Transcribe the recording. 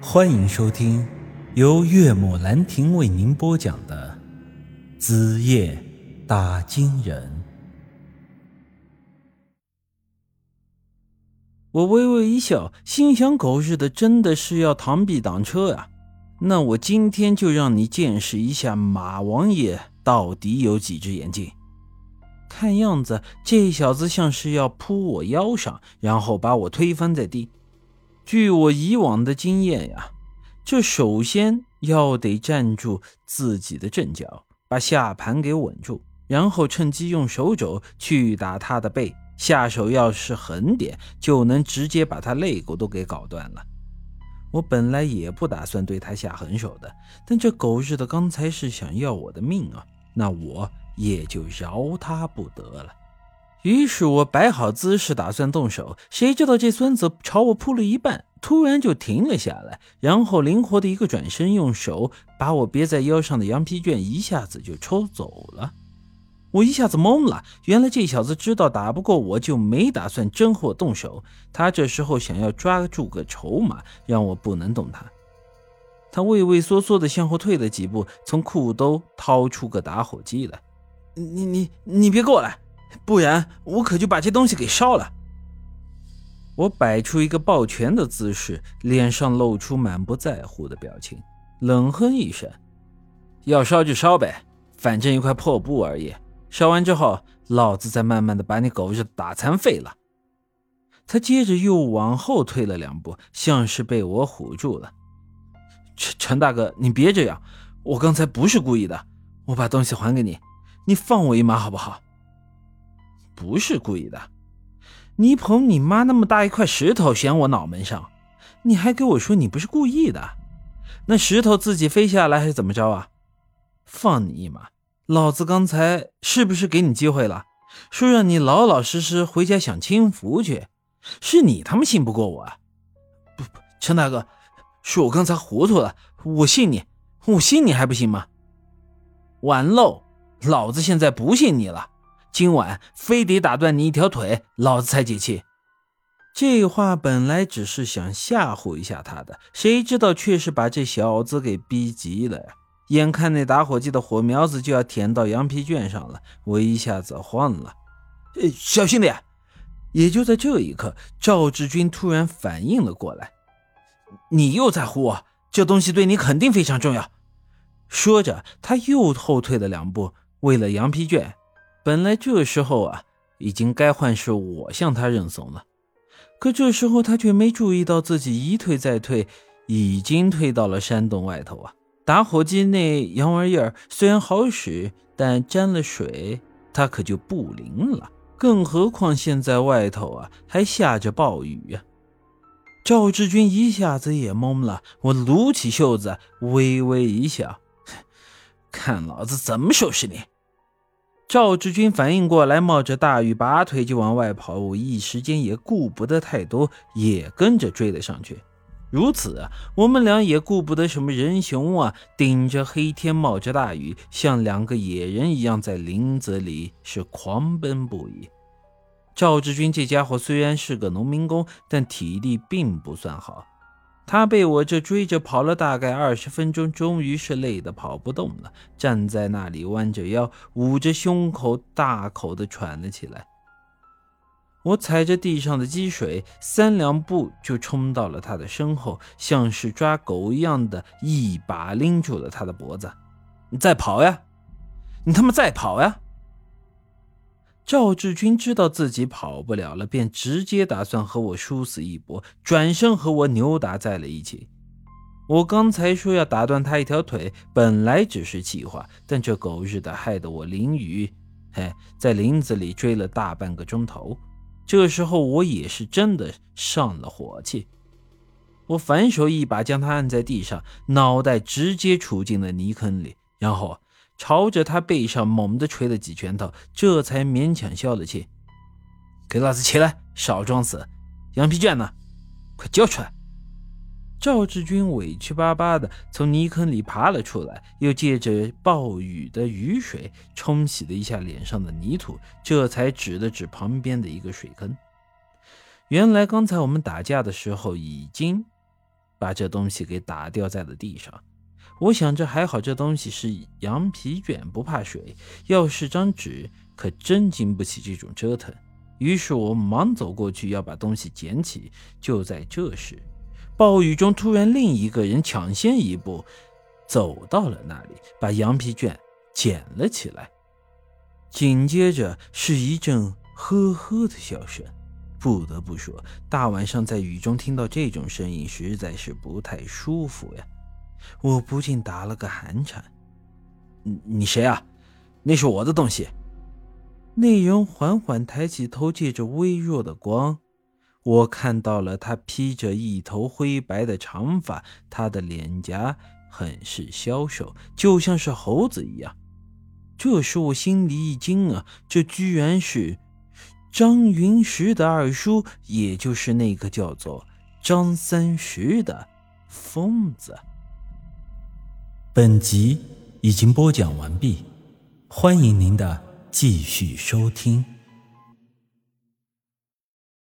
欢迎收听由岳母兰亭为您播讲的《子夜打金人》。我微微一笑，心想：狗日的，真的是要螳臂挡车啊！那我今天就让你见识一下马王爷到底有几只眼睛。看样子，这小子像是要扑我腰上，然后把我推翻在地。据我以往的经验呀，这首先要得站住自己的阵脚，把下盘给稳住，然后趁机用手肘去打他的背。下手要是狠点，就能直接把他肋骨都给搞断了。我本来也不打算对他下狠手的，但这狗日的刚才是想要我的命啊，那我也就饶他不得了。于是我摆好姿势，打算动手，谁知道这孙子朝我扑了一半，突然就停了下来，然后灵活的一个转身，用手把我别在腰上的羊皮卷一下子就抽走了。我一下子懵了，原来这小子知道打不过我，就没打算真和我动手。他这时候想要抓住个筹码，让我不能动他。他畏畏缩缩的向后退了几步，从裤兜掏出个打火机来。你你你别过来！不然我可就把这东西给烧了。我摆出一个抱拳的姿势，脸上露出满不在乎的表情，冷哼一声：“要烧就烧呗，反正一块破布而已。烧完之后，老子再慢慢的把你狗日打残废了。”他接着又往后退了两步，像是被我唬住了。陈陈大哥，你别这样，我刚才不是故意的，我把东西还给你，你放我一马好不好？不是故意的，你捧你妈那么大一块石头悬我脑门上，你还给我说你不是故意的，那石头自己飞下来还是怎么着啊？放你一马，老子刚才是不是给你机会了？说让你老老实实回家享清福去，是你他妈信不过我啊？不不，陈大哥，是我刚才糊涂了，我信你，我信你还不行吗？完喽，老子现在不信你了。今晚非得打断你一条腿，老子才解气。这话本来只是想吓唬一下他的，谁知道却是把这小子给逼急了呀！眼看那打火机的火苗子就要舔到羊皮卷上了，我一下子慌了。小心点！也就在这一刻，赵志军突然反应了过来：“你又在唬我？这东西对你肯定非常重要。”说着，他又后退了两步，为了羊皮卷。本来这时候啊，已经该换是我向他认怂了，可这时候他却没注意到自己一退再退，已经退到了山洞外头啊！打火机那洋玩意儿虽然好使，但沾了水，它可就不灵了。更何况现在外头啊还下着暴雨呀！赵志军一下子也懵了，我撸起袖子，微微一笑，看老子怎么收拾你！赵志军反应过来，冒着大雨拔腿就往外跑，我一时间也顾不得太多，也跟着追了上去。如此啊，我们俩也顾不得什么人熊啊，顶着黑天冒着大雨，像两个野人一样在林子里是狂奔不已。赵志军这家伙虽然是个农民工，但体力并不算好。他被我这追着跑了大概二十分钟，终于是累得跑不动了，站在那里弯着腰，捂着胸口，大口的喘了起来。我踩着地上的积水，三两步就冲到了他的身后，像是抓狗一样的一把拎住了他的脖子：“你再跑呀！你他妈再跑呀！”赵志军知道自己跑不了了，便直接打算和我殊死一搏，转身和我扭打在了一起。我刚才说要打断他一条腿，本来只是气话，但这狗日的害得我淋雨，嘿，在林子里追了大半个钟头。这时候我也是真的上了火气，我反手一把将他按在地上，脑袋直接杵进了泥坑里，然后。朝着他背上猛地捶了几拳头，这才勉强消了气。给老子起来，少装死！羊皮卷呢？快交出来！赵志军委屈巴巴地从泥坑里爬了出来，又借着暴雨的雨水冲洗了一下脸上的泥土，这才指了指旁边的一个水坑。原来刚才我们打架的时候已经把这东西给打掉在了地上。我想着还好，这东西是羊皮卷，不怕水。要是张纸，可真经不起这种折腾。于是我忙走过去要把东西捡起。就在这时，暴雨中突然另一个人抢先一步，走到了那里，把羊皮卷捡了起来。紧接着是一阵呵呵的笑声。不得不说，大晚上在雨中听到这种声音，实在是不太舒服呀。我不禁打了个寒颤。你你谁啊？那是我的东西。那人缓缓抬起头，借着微弱的光，我看到了他披着一头灰白的长发，他的脸颊很是消瘦，就像是猴子一样。这时我心里一惊啊，这居然是张云石的二叔，也就是那个叫做张三石的疯子。本集已经播讲完毕，欢迎您的继续收听。